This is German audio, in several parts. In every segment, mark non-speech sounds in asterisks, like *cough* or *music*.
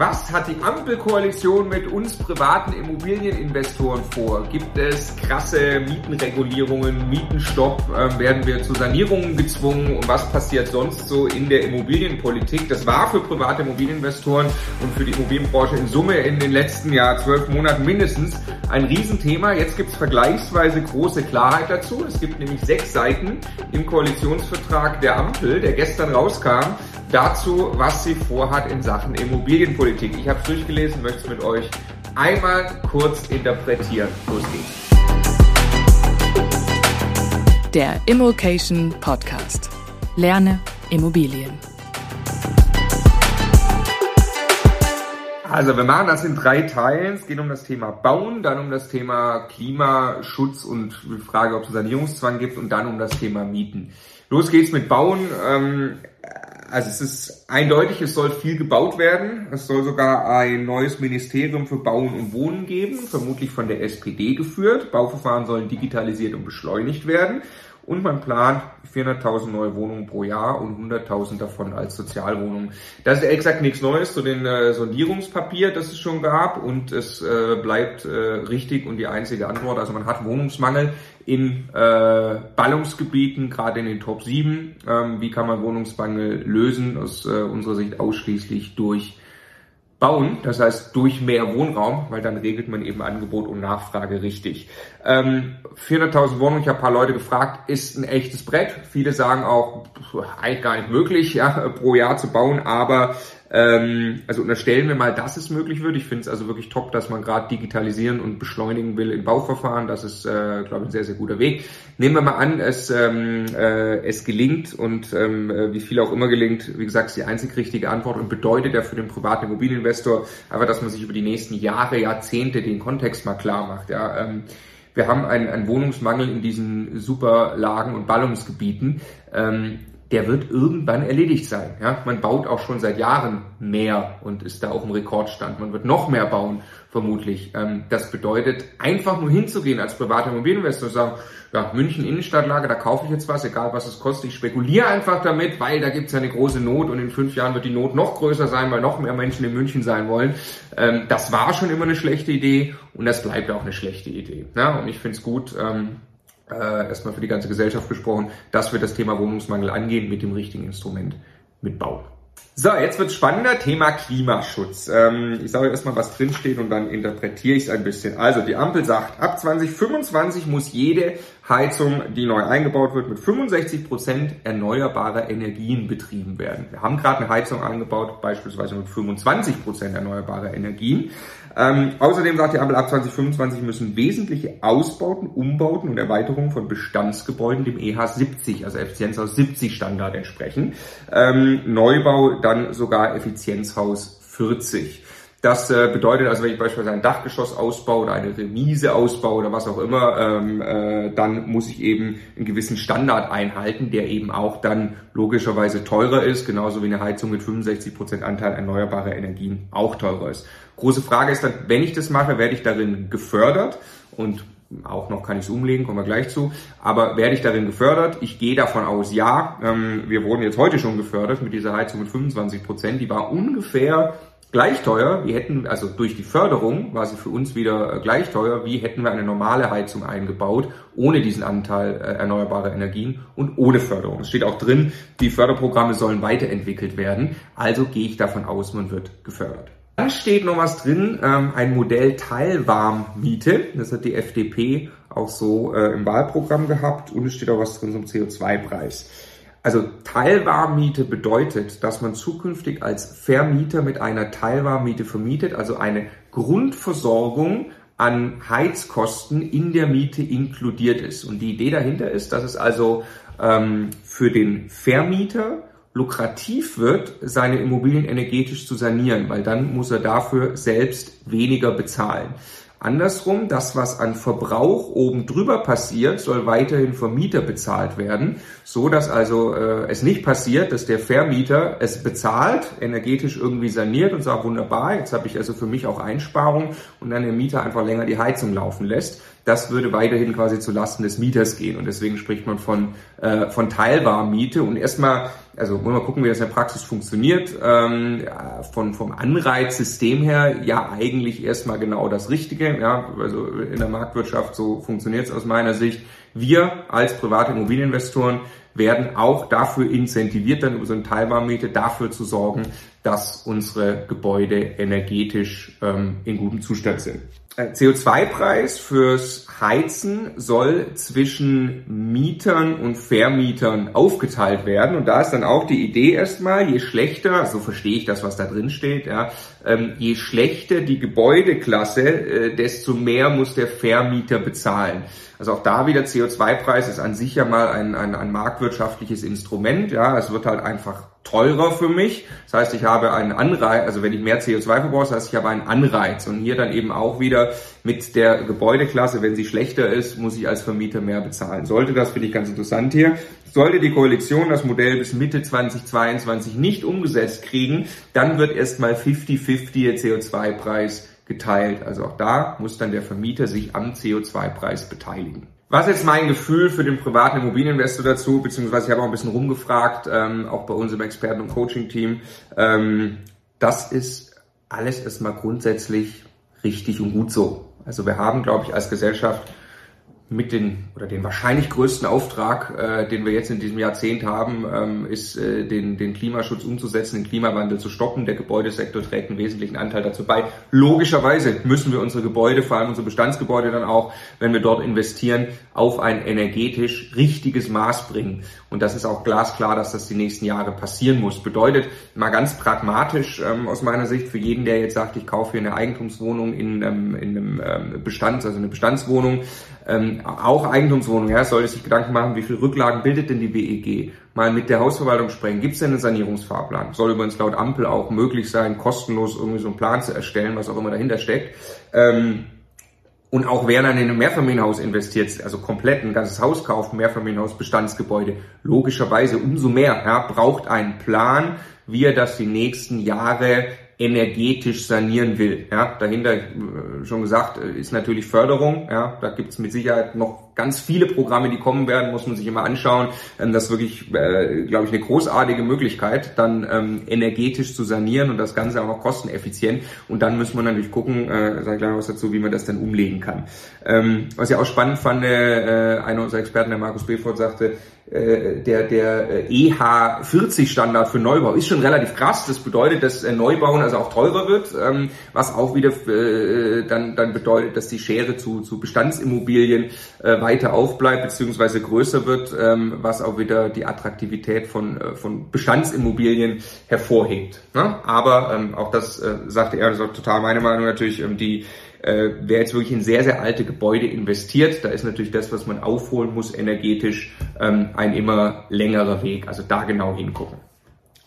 Was hat die Ampelkoalition mit uns privaten Immobilieninvestoren vor? Gibt es krasse Mietenregulierungen, Mietenstopp? Ähm, werden wir zu Sanierungen gezwungen? Und was passiert sonst so in der Immobilienpolitik? Das war für private Immobilieninvestoren und für die Immobilienbranche in Summe in den letzten Jahr zwölf Monaten mindestens ein Riesenthema. Jetzt gibt es vergleichsweise große Klarheit dazu. Es gibt nämlich sechs Seiten im Koalitionsvertrag der Ampel, der gestern rauskam, dazu, was sie vorhat in Sachen Immobilienpolitik. Ich habe es durchgelesen, möchte es mit euch einmal kurz interpretieren. Los geht's. Der Immokation Podcast. Lerne Immobilien. Also wir machen das in drei Teilen. Es geht um das Thema Bauen, dann um das Thema Klimaschutz und die Frage, ob es Sanierungszwang gibt und dann um das Thema Mieten. Los geht's mit Bauen. Also es ist eindeutig, es soll viel gebaut werden. Es soll sogar ein neues Ministerium für Bauen und Wohnen geben, vermutlich von der SPD geführt. Bauverfahren sollen digitalisiert und beschleunigt werden. Und man plant 400.000 neue Wohnungen pro Jahr und 100.000 davon als Sozialwohnungen. Das ist exakt nichts Neues zu den äh, Sondierungspapier, das es schon gab. Und es äh, bleibt äh, richtig und die einzige Antwort. Also man hat Wohnungsmangel in äh, Ballungsgebieten, gerade in den Top 7. Ähm, wie kann man Wohnungsmangel lösen? Aus äh, unserer Sicht ausschließlich durch bauen, das heißt durch mehr Wohnraum, weil dann regelt man eben Angebot und Nachfrage richtig. Ähm, 400.000 Wohnungen, ich habe ein paar Leute gefragt, ist ein echtes Brett. Viele sagen auch, eigentlich gar nicht möglich, ja, *laughs* pro Jahr zu bauen, aber ähm, also unterstellen wir mal, dass es möglich wird. Ich finde es also wirklich top, dass man gerade digitalisieren und beschleunigen will in Bauverfahren. Das ist, äh, glaube ich, ein sehr, sehr guter Weg. Nehmen wir mal an, es, ähm, äh, es gelingt und ähm, äh, wie viel auch immer gelingt, wie gesagt, ist die einzig richtige Antwort und bedeutet ja für den privaten Immobilieninvestor einfach, dass man sich über die nächsten Jahre, Jahrzehnte den Kontext mal klar macht. Ja. Ähm, wir haben einen, einen Wohnungsmangel in diesen Superlagen und Ballungsgebieten. Ähm, der wird irgendwann erledigt sein. Ja? Man baut auch schon seit Jahren mehr und ist da auf dem Rekordstand. Man wird noch mehr bauen, vermutlich. Ähm, das bedeutet, einfach nur hinzugehen als privater Immobilieninvestor und sagen, ja, München Innenstadtlage, da kaufe ich jetzt was, egal was es kostet. Ich spekuliere einfach damit, weil da gibt es ja eine große Not und in fünf Jahren wird die Not noch größer sein, weil noch mehr Menschen in München sein wollen. Ähm, das war schon immer eine schlechte Idee und das bleibt auch eine schlechte Idee. Ja? Und ich finde es gut, ähm, äh, erstmal für die ganze Gesellschaft gesprochen, dass wir das Thema Wohnungsmangel angehen mit dem richtigen Instrument, mit Bauen. So, jetzt wird's spannender, Thema Klimaschutz. Ähm, ich sage erstmal, was drinsteht und dann interpretiere ich es ein bisschen. Also die Ampel sagt, ab 2025 muss jede Heizung, die neu eingebaut wird, mit 65 Prozent erneuerbarer Energien betrieben werden. Wir haben gerade eine Heizung eingebaut, beispielsweise mit 25 Prozent erneuerbarer Energien. Ähm, außerdem sagt die Ampel, ab 2025 müssen wesentliche Ausbauten, Umbauten und Erweiterungen von Bestandsgebäuden dem EH 70, also Effizienzhaus 70 Standard entsprechen. Ähm, Neubau dann sogar Effizienzhaus 40. Das äh, bedeutet also, wenn ich beispielsweise ein Dachgeschoss ausbaue oder eine Remise ausbaue oder was auch immer, ähm, äh, dann muss ich eben einen gewissen Standard einhalten, der eben auch dann logischerweise teurer ist, genauso wie eine Heizung mit 65 Prozent Anteil erneuerbarer Energien auch teurer ist. Große Frage ist dann, wenn ich das mache, werde ich darin gefördert und auch noch kann ich es umlegen, kommen wir gleich zu. Aber werde ich darin gefördert? Ich gehe davon aus, ja. Ähm, wir wurden jetzt heute schon gefördert mit dieser Heizung mit 25 Prozent. Die war ungefähr gleich teuer. Wir hätten, also durch die Förderung war sie für uns wieder äh, gleich teuer, wie hätten wir eine normale Heizung eingebaut, ohne diesen Anteil äh, erneuerbarer Energien und ohne Förderung. Es steht auch drin, die Förderprogramme sollen weiterentwickelt werden. Also gehe ich davon aus, man wird gefördert. Dann steht noch was drin, ähm, ein Modell Teilwarmmiete. Das hat die FDP auch so äh, im Wahlprogramm gehabt und es steht auch was drin zum CO2-Preis. Also Teilwarmmiete bedeutet, dass man zukünftig als Vermieter mit einer Teilwarmmiete vermietet, also eine Grundversorgung an Heizkosten in der Miete inkludiert ist. Und die Idee dahinter ist, dass es also ähm, für den Vermieter lukrativ wird, seine Immobilien energetisch zu sanieren, weil dann muss er dafür selbst weniger bezahlen. Andersrum, das, was an Verbrauch oben drüber passiert, soll weiterhin vom Mieter bezahlt werden, so dass also äh, es nicht passiert, dass der Vermieter es bezahlt, energetisch irgendwie saniert und sagt, wunderbar, jetzt habe ich also für mich auch Einsparung und dann der Mieter einfach länger die Heizung laufen lässt. Das würde weiterhin quasi zu Lasten des Mieters gehen. Und deswegen spricht man von, äh, von Teilwarmmiete. Und erstmal, also wollen wir gucken, wie das in der Praxis funktioniert. Ähm, von, vom Anreizsystem her, ja, eigentlich erstmal genau das Richtige. Ja, also in der Marktwirtschaft, so funktioniert es aus meiner Sicht. Wir als private Immobilieninvestoren werden auch dafür incentiviert, dann über so eine Teilwarmmiete dafür zu sorgen, dass unsere Gebäude energetisch ähm, in gutem Zustand sind. Äh, CO2-Preis fürs Heizen soll zwischen Mietern und Vermietern aufgeteilt werden. Und da ist dann auch die Idee erstmal, je schlechter, so verstehe ich das, was da drin steht, ja, ähm, je schlechter die Gebäudeklasse, äh, desto mehr muss der Vermieter bezahlen. Also auch da wieder CO2-Preis ist an sich ja mal ein, ein, ein marktwirtschaftliches Instrument. Ja, es wird halt einfach teurer für mich. Das heißt, ich habe einen Anreiz, also wenn ich mehr CO2 verbrauche, das heißt, ich habe einen Anreiz. Und hier dann eben auch wieder mit der Gebäudeklasse, wenn sie schlechter ist, muss ich als Vermieter mehr bezahlen. Sollte das, finde ich ganz interessant hier. Sollte die Koalition das Modell bis Mitte 2022 nicht umgesetzt kriegen, dann wird erstmal 50-50 der CO2-Preis geteilt. Also auch da muss dann der Vermieter sich am CO2-Preis beteiligen. Was ist jetzt mein Gefühl für den privaten Immobilieninvestor dazu, beziehungsweise ich habe auch ein bisschen rumgefragt, ähm, auch bei uns im Experten- und Coaching-Team. Ähm, das ist alles erstmal grundsätzlich richtig und gut so. Also wir haben, glaube ich, als Gesellschaft mit den oder den wahrscheinlich größten Auftrag, äh, den wir jetzt in diesem Jahrzehnt haben, ähm, ist äh, den, den Klimaschutz umzusetzen, den Klimawandel zu stoppen. Der Gebäudesektor trägt einen wesentlichen Anteil dazu bei. Logischerweise müssen wir unsere Gebäude, vor allem unsere Bestandsgebäude dann auch, wenn wir dort investieren, auf ein energetisch richtiges Maß bringen. Und das ist auch glasklar, dass das die nächsten Jahre passieren muss. Bedeutet mal ganz pragmatisch ähm, aus meiner Sicht für jeden, der jetzt sagt, ich kaufe hier eine Eigentumswohnung in, ähm, in einem ähm, Bestands, also eine Bestandswohnung, ähm, auch Eigentumswohnung, ja, sollte sich Gedanken machen, wie viel Rücklagen bildet denn die BEG? Mal mit der Hausverwaltung sprechen. Gibt es denn einen Sanierungsfahrplan? Soll übrigens laut Ampel auch möglich sein, kostenlos irgendwie so einen Plan zu erstellen, was auch immer dahinter steckt. Ähm, und auch wer dann in ein Mehrfamilienhaus investiert, also komplett ein ganzes Haus kauft, Mehrfamilienhaus, Bestandsgebäude, logischerweise umso mehr, ja, braucht einen Plan, wie er das die nächsten Jahre energetisch sanieren will. Ja, dahinter, äh, schon gesagt, äh, ist natürlich Förderung. Ja, da gibt es mit Sicherheit noch ganz viele Programme, die kommen werden, muss man sich immer anschauen. Ähm, das ist wirklich, äh, glaube ich, eine großartige Möglichkeit, dann ähm, energetisch zu sanieren und das Ganze auch noch kosteneffizient. Und dann müssen wir natürlich gucken, sage ich gleich was dazu, wie man das dann umlegen kann. Ähm, was ich auch spannend fand, einer unserer Experten, der Markus Befort, sagte, der, der EH40-Standard für Neubau ist schon relativ krass. Das bedeutet, dass Neubauen also auch teurer wird, ähm, was auch wieder äh, dann, dann bedeutet, dass die Schere zu, zu Bestandsimmobilien weiter aufbleibt beziehungsweise größer wird, ähm, was auch wieder die Attraktivität von, von Bestandsimmobilien hervorhebt. Ne? Aber ähm, auch das sagte er, das ist auch total meine Meinung natürlich, die äh, wer jetzt wirklich in sehr, sehr alte Gebäude investiert, da ist natürlich das, was man aufholen muss, energetisch ähm, ein immer längerer Weg. Also da genau hingucken.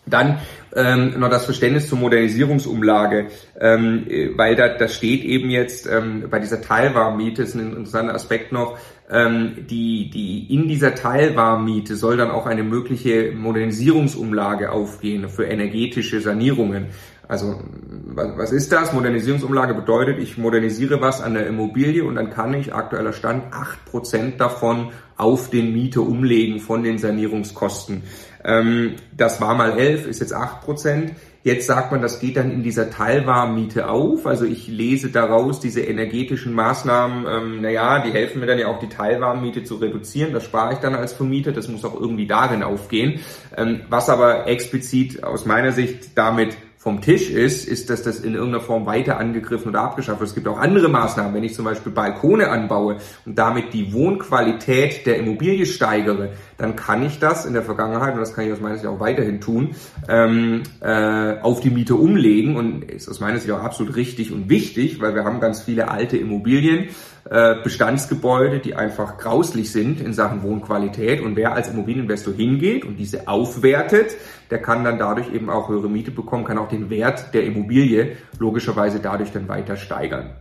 Dann ähm, noch das Verständnis zur Modernisierungsumlage, ähm, weil da, da steht eben jetzt ähm, bei dieser Teilwarmmiete, ist ein interessanter Aspekt noch, ähm, die, die in dieser Teilwarmmiete soll dann auch eine mögliche Modernisierungsumlage aufgehen für energetische Sanierungen. Also was ist das? Modernisierungsumlage bedeutet, ich modernisiere was an der Immobilie und dann kann ich aktueller Stand acht Prozent davon auf den Mieter umlegen von den Sanierungskosten. Ähm, das war mal elf, ist jetzt acht Prozent. Jetzt sagt man, das geht dann in dieser Teilwarmmiete auf. Also ich lese daraus diese energetischen Maßnahmen, ähm, naja, die helfen mir dann ja auch die Teilwarmmiete zu reduzieren. Das spare ich dann als Vermieter. Das muss auch irgendwie darin aufgehen. Ähm, was aber explizit aus meiner Sicht damit vom Tisch ist, ist, dass das in irgendeiner Form weiter angegriffen oder abgeschafft wird. Es gibt auch andere Maßnahmen. Wenn ich zum Beispiel Balkone anbaue und damit die Wohnqualität der Immobilie steigere, dann kann ich das in der Vergangenheit, und das kann ich aus meiner Sicht auch weiterhin tun, ähm, äh, auf die Miete umlegen und ist aus meiner Sicht auch absolut richtig und wichtig, weil wir haben ganz viele alte Immobilien, äh, Bestandsgebäude, die einfach grauslich sind in Sachen Wohnqualität. Und wer als Immobilieninvestor hingeht und diese aufwertet, der kann dann dadurch eben auch höhere Miete bekommen, kann auch den Wert der Immobilie logischerweise dadurch dann weiter steigern.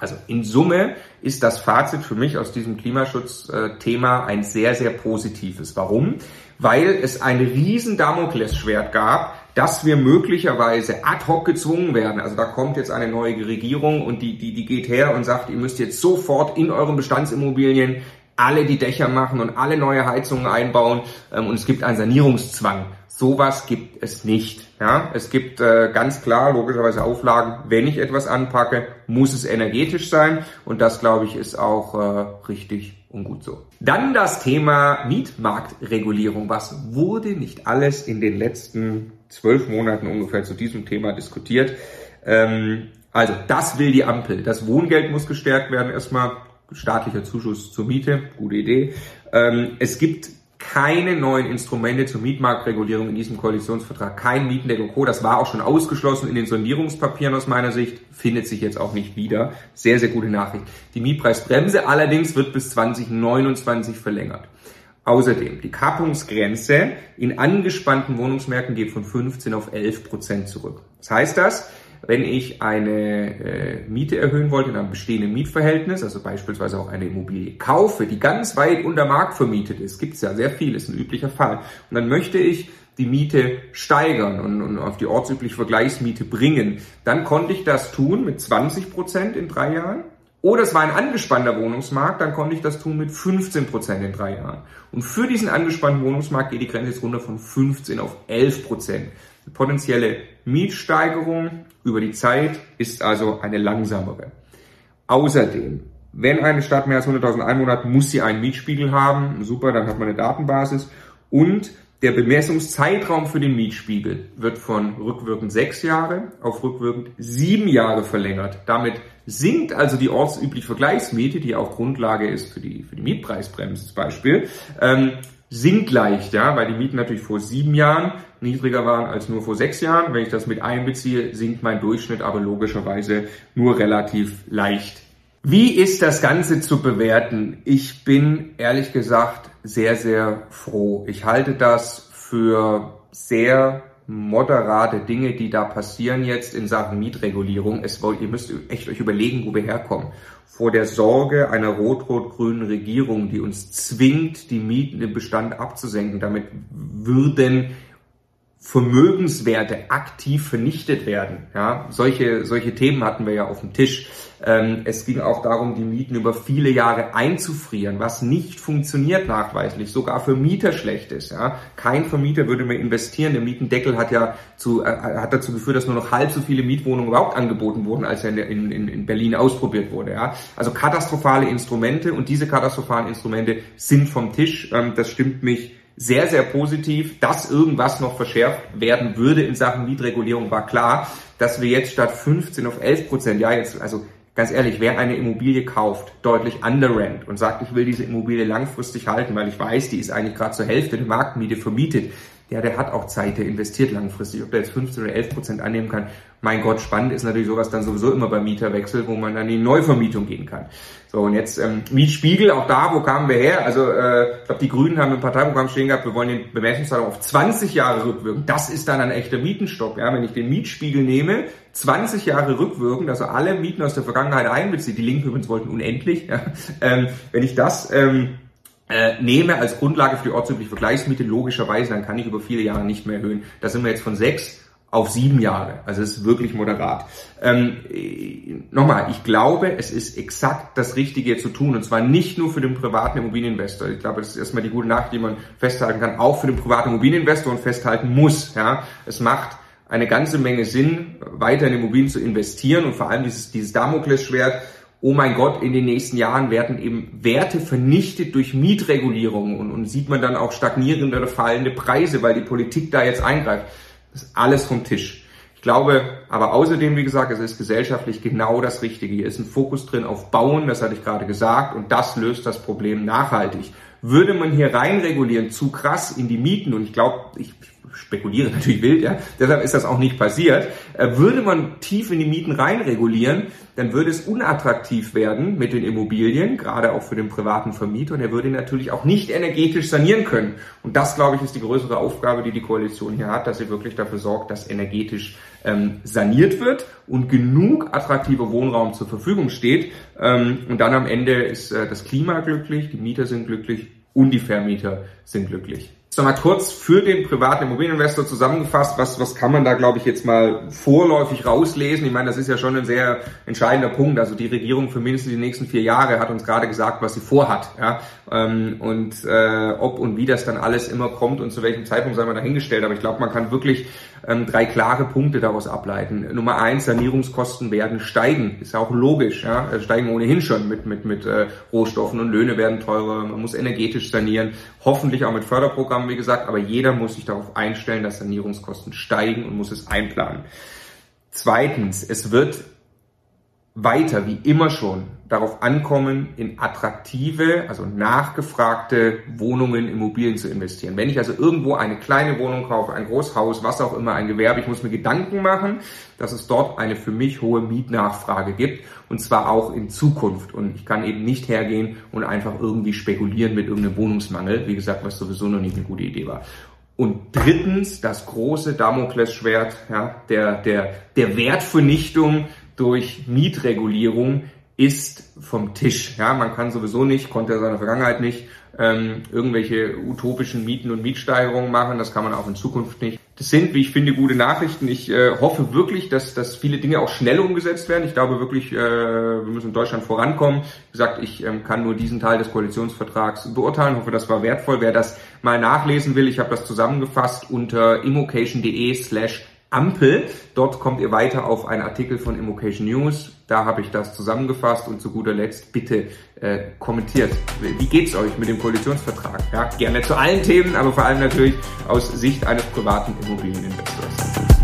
Also in Summe ist das Fazit für mich aus diesem Klimaschutzthema ein sehr, sehr positives. Warum? Weil es ein riesen Damoklesschwert gab, dass wir möglicherweise ad hoc gezwungen werden. Also da kommt jetzt eine neue Regierung und die, die, die geht her und sagt, ihr müsst jetzt sofort in euren Bestandsimmobilien alle die Dächer machen und alle neue Heizungen einbauen ähm, und es gibt einen Sanierungszwang. Sowas gibt es nicht. Ja, es gibt äh, ganz klar logischerweise Auflagen. Wenn ich etwas anpacke, muss es energetisch sein und das glaube ich ist auch äh, richtig und gut so. Dann das Thema Mietmarktregulierung. Was wurde nicht alles in den letzten zwölf Monaten ungefähr zu diesem Thema diskutiert? Ähm, also das will die Ampel. Das Wohngeld muss gestärkt werden. Erstmal staatlicher Zuschuss zur Miete, gute Idee. Ähm, es gibt keine neuen Instrumente zur Mietmarktregulierung in diesem Koalitionsvertrag, kein Mietendeckel Co. Das war auch schon ausgeschlossen in den Sondierungspapieren aus meiner Sicht, findet sich jetzt auch nicht wieder. Sehr, sehr gute Nachricht. Die Mietpreisbremse allerdings wird bis 2029 verlängert. Außerdem, die Kappungsgrenze in angespannten Wohnungsmärkten geht von 15 auf 11 Prozent zurück. Was heißt das? Wenn ich eine äh, Miete erhöhen wollte in einem bestehenden Mietverhältnis, also beispielsweise auch eine Immobilie kaufe, die ganz weit unter Markt vermietet ist, gibt es ja sehr viel, ist ein üblicher Fall. Und dann möchte ich die Miete steigern und, und auf die ortsübliche Vergleichsmiete bringen, dann konnte ich das tun mit 20 Prozent in drei Jahren. Oder es war ein angespannter Wohnungsmarkt, dann konnte ich das tun mit 15 Prozent in drei Jahren. Und für diesen angespannten Wohnungsmarkt geht die Grenze jetzt runter von 15 auf 11 Prozent. Potenzielle Mietsteigerung über die Zeit ist also eine langsamere. Außerdem, wenn eine Stadt mehr als 100.000 Einwohner hat, muss sie einen Mietspiegel haben. Super, dann hat man eine Datenbasis. Und der Bemessungszeitraum für den Mietspiegel wird von rückwirkend sechs Jahre auf rückwirkend sieben Jahre verlängert. Damit sinkt also die ortsübliche Vergleichsmiete, die auch Grundlage ist für die, für die Mietpreisbremse zum Beispiel, ähm, sinkt leicht, ja, weil die Mieten natürlich vor sieben Jahren niedriger waren als nur vor sechs Jahren. Wenn ich das mit einbeziehe, sinkt mein Durchschnitt aber logischerweise nur relativ leicht. Wie ist das Ganze zu bewerten? Ich bin ehrlich gesagt sehr, sehr froh. Ich halte das für sehr moderate Dinge, die da passieren jetzt in Sachen Mietregulierung. Es, ihr müsst echt euch überlegen, wo wir herkommen. Vor der Sorge einer rot-rot-grünen Regierung, die uns zwingt, die Mieten im Bestand abzusenken. Damit würden Vermögenswerte aktiv vernichtet werden. Ja, solche, solche Themen hatten wir ja auf dem Tisch. Ähm, es ging auch darum, die Mieten über viele Jahre einzufrieren, was nicht funktioniert nachweislich, sogar für Mieter schlecht ist. Ja, kein Vermieter würde mehr investieren. Der Mietendeckel hat ja zu, äh, hat dazu geführt, dass nur noch halb so viele Mietwohnungen überhaupt angeboten wurden, als er in, in, in Berlin ausprobiert wurde. Ja, also katastrophale Instrumente und diese katastrophalen Instrumente sind vom Tisch. Ähm, das stimmt mich sehr, sehr positiv. Dass irgendwas noch verschärft werden würde in Sachen Mietregulierung war klar. Dass wir jetzt statt 15 auf 11 Prozent, ja jetzt, also ganz ehrlich, wer eine Immobilie kauft, deutlich underrent und sagt, ich will diese Immobilie langfristig halten, weil ich weiß, die ist eigentlich gerade zur Hälfte der Marktmiete vermietet, ja, der hat auch Zeit, der investiert langfristig. Ob der jetzt 15 oder 11 Prozent annehmen kann, mein Gott, spannend ist natürlich sowas dann sowieso immer beim Mieterwechsel, wo man dann in die Neuvermietung gehen kann. So, und jetzt ähm, Mietspiegel, auch da, wo kamen wir her? Also äh, ich glaube, die Grünen haben im Parteiprogramm stehen gehabt, wir wollen den Bemessungszeitraum auf 20 Jahre rückwirken. Das ist dann ein echter Mietenstopp. Ja? Wenn ich den Mietspiegel nehme, 20 Jahre rückwirkend, also alle Mieten aus der Vergangenheit einbezieht, die Linken übrigens wollten unendlich, ja? ähm, wenn ich das... Ähm, äh, nehme als Grundlage für die ortsübliche Vergleichsmiete, logischerweise, dann kann ich über viele Jahre nicht mehr erhöhen. Da sind wir jetzt von sechs auf sieben Jahre. Also es ist wirklich moderat. Ähm, nochmal, ich glaube, es ist exakt das Richtige zu tun. Und zwar nicht nur für den privaten Immobilieninvestor. Ich glaube, das ist erstmal die gute Nachricht, die man festhalten kann, auch für den privaten Immobilieninvestor und festhalten muss. Ja, Es macht eine ganze Menge Sinn, weiter in Immobilien zu investieren und vor allem dieses, dieses Damoklesschwert, oh mein Gott, in den nächsten Jahren werden eben Werte vernichtet durch Mietregulierung und, und sieht man dann auch stagnierende oder fallende Preise, weil die Politik da jetzt eingreift. Das ist alles vom Tisch. Ich glaube aber außerdem, wie gesagt, es ist gesellschaftlich genau das Richtige. Hier ist ein Fokus drin auf Bauen, das hatte ich gerade gesagt, und das löst das Problem nachhaltig. Würde man hier reinregulieren, zu krass in die Mieten, und ich glaube, ich spekuliere natürlich wild, ja, deshalb ist das auch nicht passiert, äh, würde man tief in die Mieten reinregulieren, dann würde es unattraktiv werden mit den Immobilien, gerade auch für den privaten Vermieter, und er würde natürlich auch nicht energetisch sanieren können. Und das, glaube ich, ist die größere Aufgabe, die die Koalition hier hat, dass sie wirklich dafür sorgt, dass energetisch ähm, saniert wird und genug attraktiver Wohnraum zur Verfügung steht. Ähm, und dann am Ende ist äh, das Klima glücklich, die Mieter sind glücklich und die Vermieter sind glücklich. Jetzt mal kurz für den privaten Immobilieninvestor zusammengefasst, was, was kann man da, glaube ich, jetzt mal vorläufig rauslesen? Ich meine, das ist ja schon ein sehr entscheidender Punkt. Also die Regierung für mindestens die nächsten vier Jahre hat uns gerade gesagt, was sie vorhat. Ja? Ähm, und äh, ob und wie das dann alles immer kommt und zu welchem Zeitpunkt sei mal dahingestellt. Aber ich glaube, man kann wirklich ähm, drei klare Punkte daraus ableiten. Nummer eins, Sanierungskosten werden steigen. Ist ja auch logisch. Ja? Also steigen ohnehin schon mit, mit, mit äh, Rohstoffen und Löhne werden teurer. Man muss energetisch sanieren. Hoffentlich auch mit Förderprogrammen haben, wie gesagt, aber jeder muss sich darauf einstellen, dass Sanierungskosten steigen und muss es einplanen. Zweitens, es wird weiter, wie immer schon, darauf ankommen, in attraktive, also nachgefragte Wohnungen, Immobilien zu investieren. Wenn ich also irgendwo eine kleine Wohnung kaufe, ein Großhaus, was auch immer, ein Gewerbe, ich muss mir Gedanken machen, dass es dort eine für mich hohe Mietnachfrage gibt und zwar auch in Zukunft. Und ich kann eben nicht hergehen und einfach irgendwie spekulieren mit irgendeinem Wohnungsmangel, wie gesagt, was sowieso noch nicht eine gute Idee war. Und drittens das große Damoklesschwert ja, der, der, der Wertvernichtung durch Mietregulierung ist vom Tisch. Ja, man kann sowieso nicht, konnte er seiner Vergangenheit nicht, ähm, irgendwelche utopischen Mieten und Mietsteigerungen machen. Das kann man auch in Zukunft nicht. Das sind, wie ich finde, gute Nachrichten. Ich äh, hoffe wirklich, dass, dass viele Dinge auch schnell umgesetzt werden. Ich glaube wirklich, äh, wir müssen in Deutschland vorankommen. Wie gesagt, ich ähm, kann nur diesen Teil des Koalitionsvertrags beurteilen. Ich hoffe, das war wertvoll. Wer das mal nachlesen will, ich habe das zusammengefasst unter immocation.de slash Ampel. Dort kommt ihr weiter auf einen Artikel von Immocation News. Da habe ich das zusammengefasst und zu guter Letzt bitte äh, kommentiert. Wie geht's euch mit dem Koalitionsvertrag? Ja, gerne zu allen Themen, aber vor allem natürlich aus Sicht eines privaten Immobilieninvestors.